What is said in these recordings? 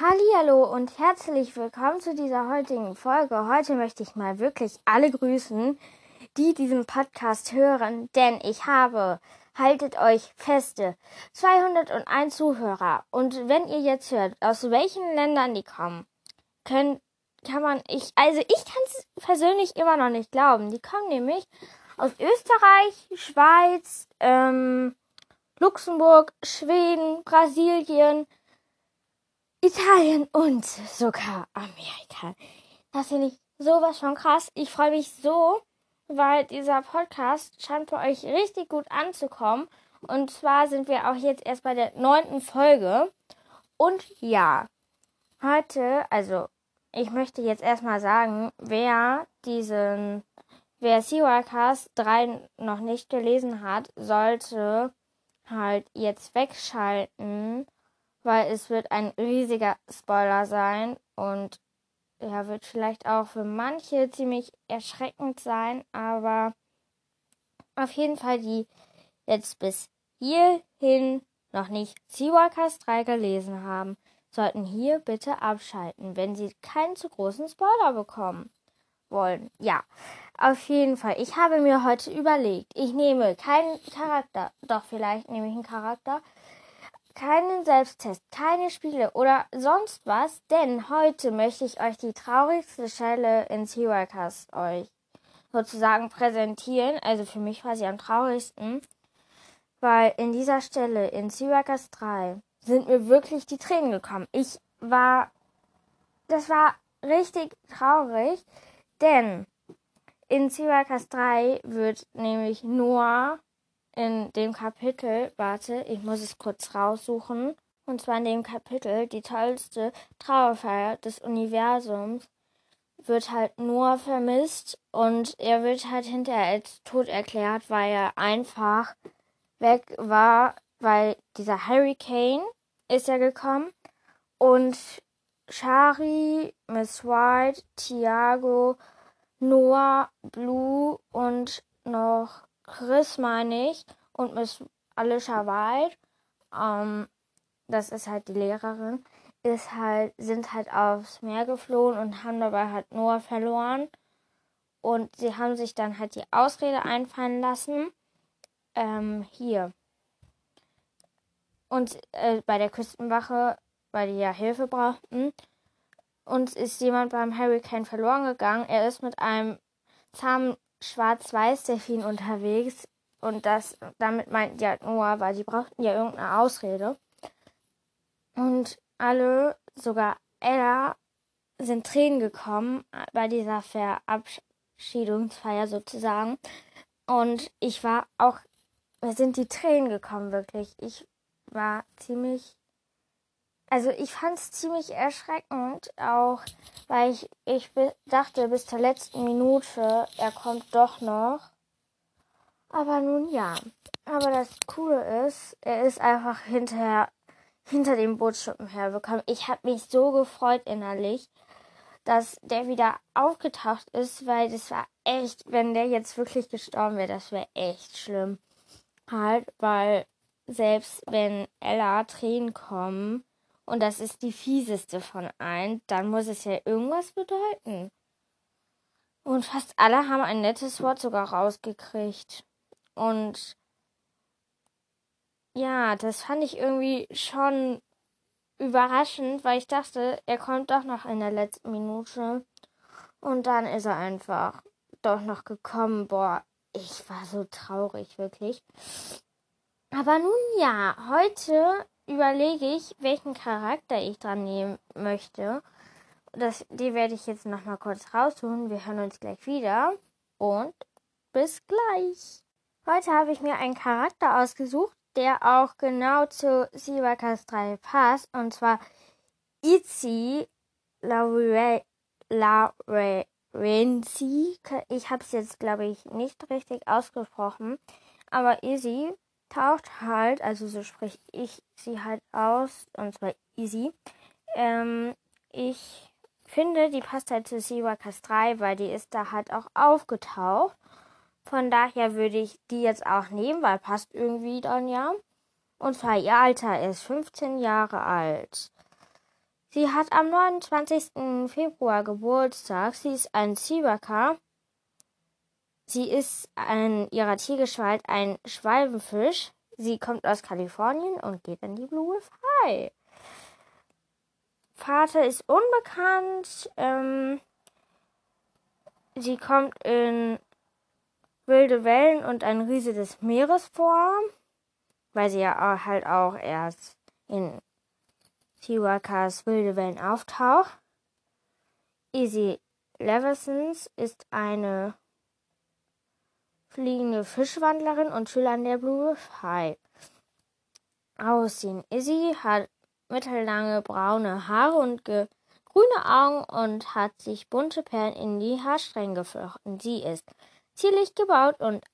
Hallo und herzlich willkommen zu dieser heutigen Folge. Heute möchte ich mal wirklich alle grüßen, die diesen Podcast hören, denn ich habe, haltet euch feste, 201 Zuhörer. Und wenn ihr jetzt hört, aus welchen Ländern die kommen, können, kann man, ich, also ich kann es persönlich immer noch nicht glauben. Die kommen nämlich aus Österreich, Schweiz, ähm, Luxemburg, Schweden, Brasilien, Italien und sogar Amerika. Das finde ich sowas von krass. Ich freue mich so, weil dieser Podcast scheint bei euch richtig gut anzukommen. Und zwar sind wir auch jetzt erst bei der neunten Folge. Und ja, heute, also ich möchte jetzt erstmal sagen, wer diesen, wer Seawalkers 3 noch nicht gelesen hat, sollte halt jetzt wegschalten weil es wird ein riesiger Spoiler sein und ja, wird vielleicht auch für manche ziemlich erschreckend sein, aber auf jeden Fall die jetzt bis hierhin noch nicht Seawalkers 3 gelesen haben, sollten hier bitte abschalten, wenn sie keinen zu großen Spoiler bekommen wollen. Ja, auf jeden Fall. Ich habe mir heute überlegt, ich nehme keinen Charakter, doch vielleicht nehme ich einen Charakter, keinen Selbsttest, keine Spiele oder sonst was, denn heute möchte ich euch die traurigste Stelle in Seawalkers euch sozusagen präsentieren. Also für mich war sie am traurigsten, weil in dieser Stelle in Seawalkers 3 sind mir wirklich die Tränen gekommen. Ich war, das war richtig traurig, denn in Seawalkers 3 wird nämlich Noah in dem Kapitel, warte, ich muss es kurz raussuchen, und zwar in dem Kapitel, die tollste Trauerfeier des Universums, wird halt nur vermisst und er wird halt hinterher als tot erklärt, weil er einfach weg war, weil dieser Hurricane ist ja gekommen und Shari, Miss White, Tiago, Noah, Blue und noch Chris, meine ich, und Miss Alicia White, ähm, das ist halt die Lehrerin, ist halt, sind halt aufs Meer geflohen und haben dabei halt Noah verloren. Und sie haben sich dann halt die Ausrede einfallen lassen. Ähm, hier. Und äh, bei der Küstenwache, weil die ja Hilfe brauchten. Und ist jemand beim Hurricane verloren gegangen. Er ist mit einem zahmen Schwarz-Weiß-Delfin unterwegs und das, damit meinten die halt Noah, weil die brauchten ja irgendeine Ausrede. Und alle, sogar Ella, sind Tränen gekommen bei dieser Verabschiedungsfeier sozusagen. Und ich war auch, mir sind die Tränen gekommen, wirklich. Ich war ziemlich also ich fand es ziemlich erschreckend, auch weil ich, ich dachte bis zur letzten Minute, er kommt doch noch. Aber nun ja. Aber das Coole ist, er ist einfach hinterher, hinter dem Bootsschuppen herbekommen. Ich habe mich so gefreut innerlich, dass der wieder aufgetaucht ist, weil das war echt, wenn der jetzt wirklich gestorben wäre, das wäre echt schlimm. Halt, weil selbst wenn Ella Tränen kommen, und das ist die fieseste von allen, dann muss es ja irgendwas bedeuten. Und fast alle haben ein nettes Wort sogar rausgekriegt. Und ja, das fand ich irgendwie schon überraschend, weil ich dachte, er kommt doch noch in der letzten Minute. Und dann ist er einfach doch noch gekommen. Boah, ich war so traurig, wirklich. Aber nun ja, heute überlege ich, welchen Charakter ich dran nehmen möchte. Das, die werde ich jetzt noch mal kurz raussuchen. Wir hören uns gleich wieder und bis gleich. Heute habe ich mir einen Charakter ausgesucht, der auch genau zu Sivakas 3 passt. Und zwar Itzy Laurenzi. Ich habe es jetzt, glaube ich, nicht richtig ausgesprochen. Aber Izzy taucht halt, also so spreche ich sie halt aus, und zwar easy. Ähm, ich finde, die passt halt zu Seawalkers 3, weil die ist da halt auch aufgetaucht. Von daher würde ich die jetzt auch nehmen, weil passt irgendwie dann ja. Und zwar ihr Alter ist 15 Jahre alt. Sie hat am 29. Februar Geburtstag. Sie ist ein Zibaka. Sie ist in ihrer Tiergestalt ein Schwalbenfisch. Sie kommt aus Kalifornien und geht in die Blue High. Vater ist unbekannt. Ähm, sie kommt in wilde Wellen und ein Riese des Meeres vor, weil sie ja halt auch erst in Chihuahuas wilde Wellen auftaucht. Izzy Leversons ist eine fliegende Fischwandlerin und Schülerin der Blue High. Aussehen. Izzy hat mittellange braune Haare und grüne Augen und hat sich bunte Perlen in die Haarstränge geflochten. Sie ist zierlich gebaut und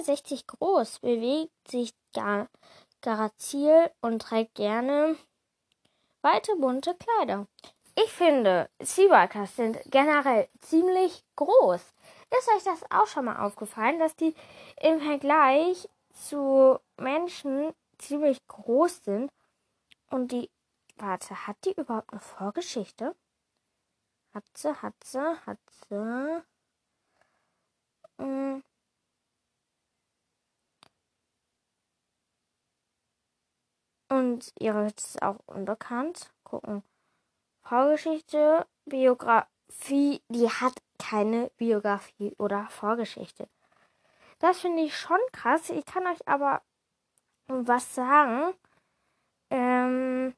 1,60 Meter groß, bewegt sich gar, grazil und trägt gerne weite bunte Kleider. Ich finde, Seawalkers sind generell ziemlich groß. Ist euch das auch schon mal aufgefallen, dass die im Vergleich zu Menschen ziemlich groß sind und die, warte, hat die überhaupt eine Vorgeschichte? Hat sie, hat sie, hat sie. Hm. Und ihre ist auch unbekannt. Gucken. Vorgeschichte, Biografie, die hat keine Biografie oder Vorgeschichte. Das finde ich schon krass. Ich kann euch aber was sagen. Ähm,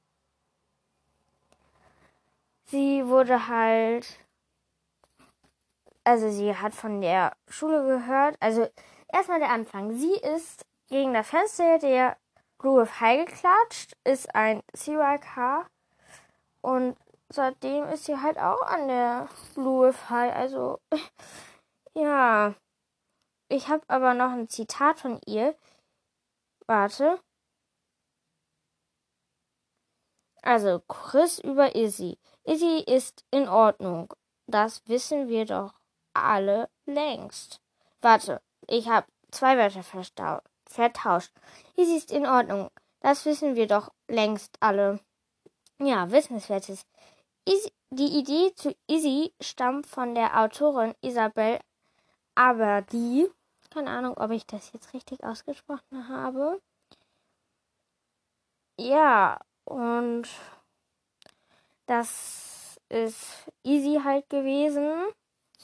sie wurde halt, also sie hat von der Schule gehört. Also erstmal der Anfang. Sie ist gegen das Fenster der Blue High geklatscht, ist ein CYK und seitdem ist sie halt auch an der Blue High. Also ja, ich habe aber noch ein Zitat von ihr. Warte. Also, Chris über Izzy. Izzy ist in Ordnung. Das wissen wir doch alle längst. Warte, ich habe zwei Wörter vertauscht. Izzy ist in Ordnung. Das wissen wir doch längst alle. Ja, wissenswertes. Die Idee zu Izzy stammt von der Autorin Isabel Aberdi. Keine Ahnung, ob ich das jetzt richtig ausgesprochen habe. Ja, und das ist easy halt gewesen.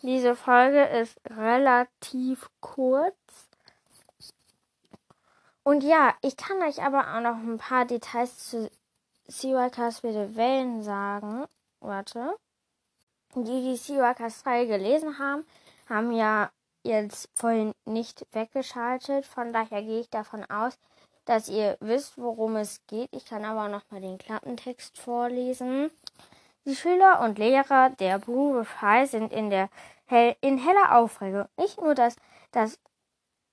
Diese Folge ist relativ kurz. Und ja, ich kann euch aber auch noch ein paar Details zu Seawalkers wilde Wellen sagen. Warte. Die, die Seawalkers 3 gelesen haben, haben ja jetzt vorhin nicht weggeschaltet. Von daher gehe ich davon aus, dass ihr wisst, worum es geht. Ich kann aber noch mal den Klappentext vorlesen. Die Schüler und Lehrer der Blue High sind in der hell, in heller Aufregung. Nicht nur, dass, dass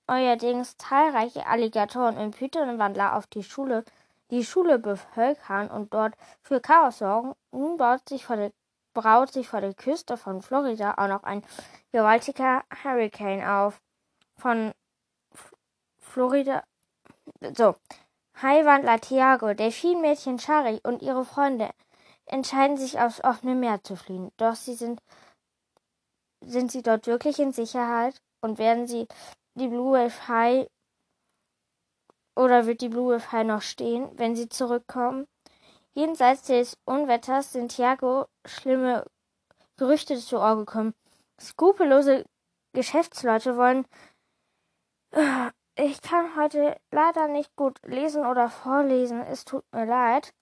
euerdings zahlreiche Alligatoren und Pythonwandler auf die Schule, die Schule bevölkern und dort für Chaos sorgen. Nun baut sich vor der, braut sich vor der Küste von Florida auch noch ein gewaltiger Hurricane auf. Von Florida so. Haiwandler Thiago, Delfinmädchen Shari und ihre Freunde entscheiden sich aufs offene Meer zu fliehen. Doch sie sind, sind sie dort wirklich in Sicherheit und werden sie die Blue Wave High oder wird die Blue High noch stehen, wenn sie zurückkommen? Jenseits des Unwetters sind Thiago schlimme Gerüchte zu Ohr gekommen. Skrupellose Geschäftsleute wollen ich kann heute leider nicht gut lesen oder vorlesen. Es tut mir leid.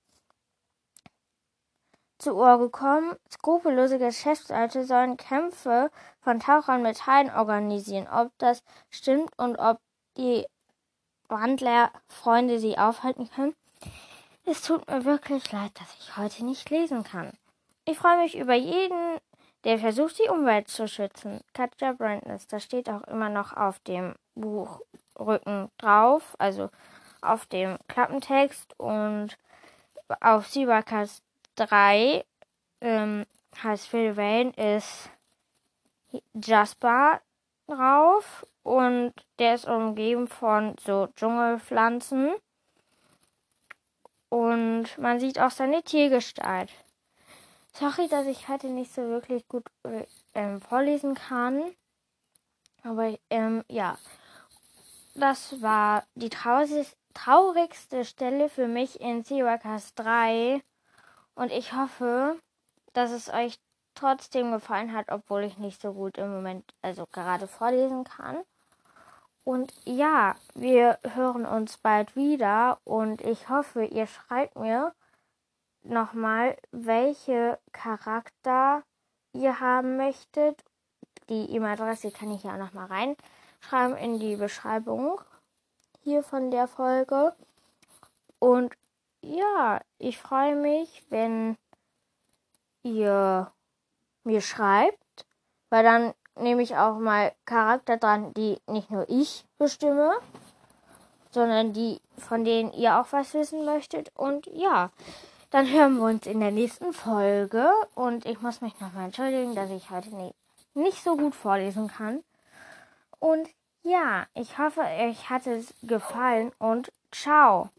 Zu Ohr gekommen, skrupellose Geschäftsleute sollen Kämpfe von Tauchern mit Haien organisieren. Ob das stimmt und ob die Wandlerfreunde sie aufhalten können. Es tut mir wirklich leid, dass ich heute nicht lesen kann. Ich freue mich über jeden, der versucht, die Umwelt zu schützen. Katja Brandness, das steht auch immer noch auf dem Buch Rücken drauf, also auf dem Klappentext und auf Seawalkers 3 ähm, heißt Phil Wayne ist Jasper drauf und der ist umgeben von so Dschungelpflanzen und man sieht auch seine Tiergestalt. Sorry, dass ich heute nicht so wirklich gut äh, ähm, vorlesen kann. Aber ähm, ja, das war die traurigste Stelle für mich in Seawalkers 3. Und ich hoffe, dass es euch trotzdem gefallen hat, obwohl ich nicht so gut im Moment, also gerade vorlesen kann. Und ja, wir hören uns bald wieder und ich hoffe, ihr schreibt mir nochmal, welche Charakter ihr haben möchtet. Die E-Mail-Adresse kann ich ja nochmal reinschreiben in die Beschreibung hier von der Folge. Und ja, ich freue mich, wenn ihr mir schreibt, weil dann nehme ich auch mal Charakter dran, die nicht nur ich bestimme, sondern die, von denen ihr auch was wissen möchtet. Und ja, dann hören wir uns in der nächsten Folge. Und ich muss mich nochmal entschuldigen, dass ich heute nicht, nicht so gut vorlesen kann. Und ja, ich hoffe, euch hat es gefallen und ciao.